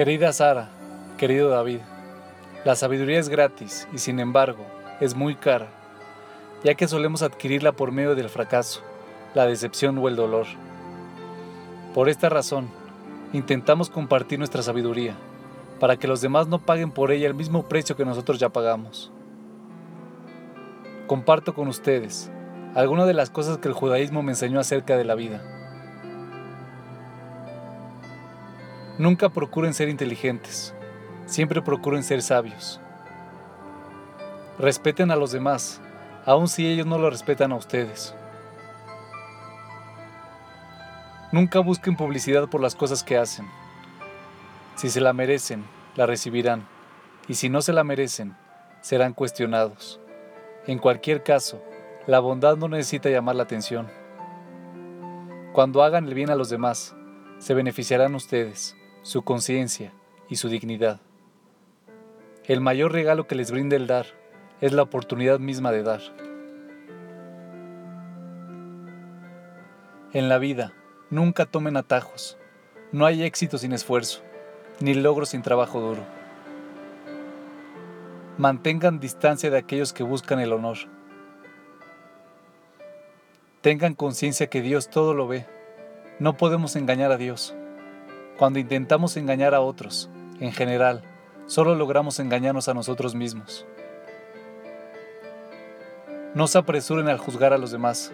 Querida Sara, querido David, la sabiduría es gratis y sin embargo es muy cara, ya que solemos adquirirla por medio del fracaso, la decepción o el dolor. Por esta razón, intentamos compartir nuestra sabiduría, para que los demás no paguen por ella el mismo precio que nosotros ya pagamos. Comparto con ustedes algunas de las cosas que el judaísmo me enseñó acerca de la vida. Nunca procuren ser inteligentes, siempre procuren ser sabios. Respeten a los demás, aun si ellos no lo respetan a ustedes. Nunca busquen publicidad por las cosas que hacen. Si se la merecen, la recibirán, y si no se la merecen, serán cuestionados. En cualquier caso, la bondad no necesita llamar la atención. Cuando hagan el bien a los demás, se beneficiarán ustedes su conciencia y su dignidad. El mayor regalo que les brinda el dar es la oportunidad misma de dar. En la vida, nunca tomen atajos. No hay éxito sin esfuerzo, ni logro sin trabajo duro. Mantengan distancia de aquellos que buscan el honor. Tengan conciencia que Dios todo lo ve. No podemos engañar a Dios. Cuando intentamos engañar a otros, en general, solo logramos engañarnos a nosotros mismos. No se apresuren al juzgar a los demás.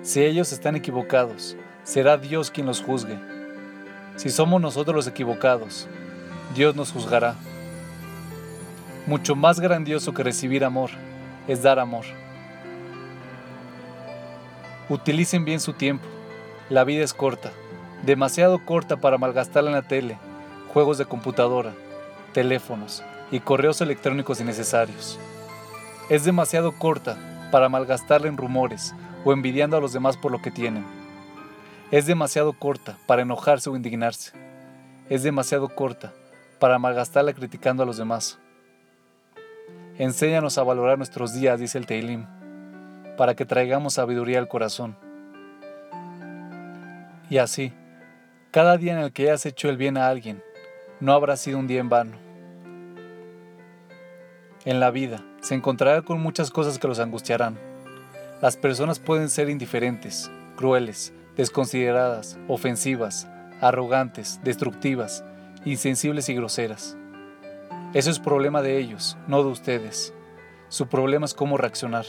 Si ellos están equivocados, será Dios quien los juzgue. Si somos nosotros los equivocados, Dios nos juzgará. Mucho más grandioso que recibir amor es dar amor. Utilicen bien su tiempo. La vida es corta demasiado corta para malgastarla en la tele, juegos de computadora, teléfonos y correos electrónicos innecesarios. Es demasiado corta para malgastarla en rumores o envidiando a los demás por lo que tienen. Es demasiado corta para enojarse o indignarse. Es demasiado corta para malgastarla criticando a los demás. Enséñanos a valorar nuestros días, dice el Teilim, para que traigamos sabiduría al corazón. Y así, cada día en el que hayas hecho el bien a alguien, no habrá sido un día en vano. En la vida se encontrará con muchas cosas que los angustiarán. Las personas pueden ser indiferentes, crueles, desconsideradas, ofensivas, arrogantes, destructivas, insensibles y groseras. Eso es problema de ellos, no de ustedes. Su problema es cómo reaccionar.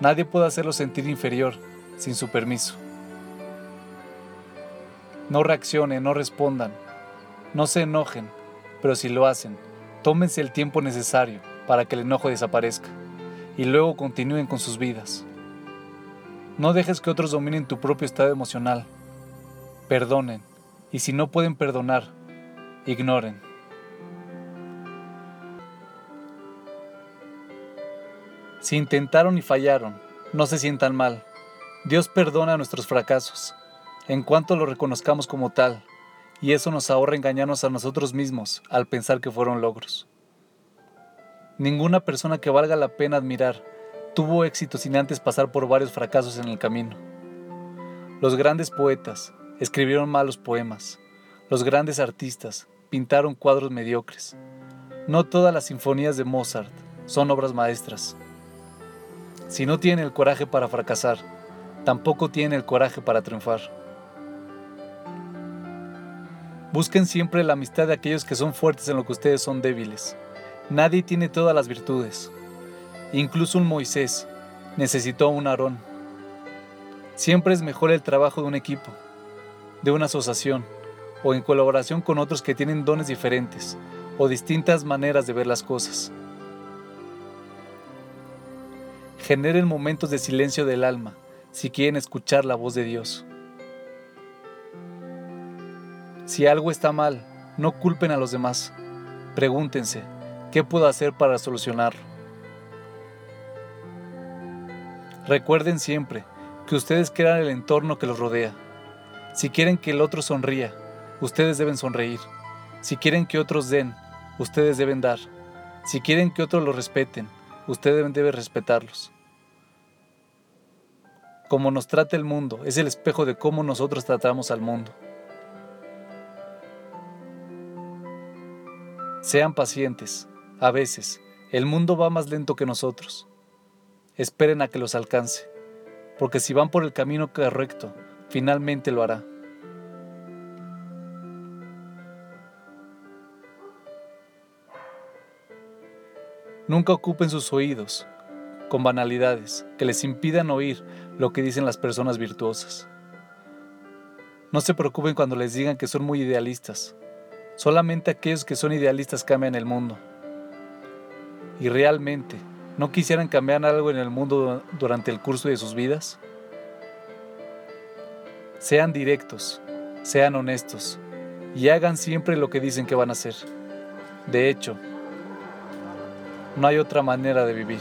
Nadie puede hacerlo sentir inferior sin su permiso. No reaccionen, no respondan, no se enojen, pero si lo hacen, tómense el tiempo necesario para que el enojo desaparezca y luego continúen con sus vidas. No dejes que otros dominen tu propio estado emocional. Perdonen y si no pueden perdonar, ignoren. Si intentaron y fallaron, no se sientan mal. Dios perdona nuestros fracasos en cuanto lo reconozcamos como tal, y eso nos ahorra engañarnos a nosotros mismos al pensar que fueron logros. Ninguna persona que valga la pena admirar tuvo éxito sin antes pasar por varios fracasos en el camino. Los grandes poetas escribieron malos poemas, los grandes artistas pintaron cuadros mediocres. No todas las sinfonías de Mozart son obras maestras. Si no tienen el coraje para fracasar, tampoco tienen el coraje para triunfar. Busquen siempre la amistad de aquellos que son fuertes en lo que ustedes son débiles. Nadie tiene todas las virtudes. Incluso un Moisés necesitó un Aarón. Siempre es mejor el trabajo de un equipo, de una asociación o en colaboración con otros que tienen dones diferentes o distintas maneras de ver las cosas. Generen momentos de silencio del alma si quieren escuchar la voz de Dios. Si algo está mal, no culpen a los demás. Pregúntense, ¿qué puedo hacer para solucionarlo? Recuerden siempre que ustedes crean el entorno que los rodea. Si quieren que el otro sonría, ustedes deben sonreír. Si quieren que otros den, ustedes deben dar. Si quieren que otros los respeten, ustedes deben respetarlos. Como nos trata el mundo es el espejo de cómo nosotros tratamos al mundo. Sean pacientes. A veces, el mundo va más lento que nosotros. Esperen a que los alcance, porque si van por el camino correcto, finalmente lo hará. Nunca ocupen sus oídos con banalidades que les impidan oír lo que dicen las personas virtuosas. No se preocupen cuando les digan que son muy idealistas. Solamente aquellos que son idealistas cambian el mundo. ¿Y realmente no quisieran cambiar algo en el mundo durante el curso de sus vidas? Sean directos, sean honestos y hagan siempre lo que dicen que van a hacer. De hecho, no hay otra manera de vivir.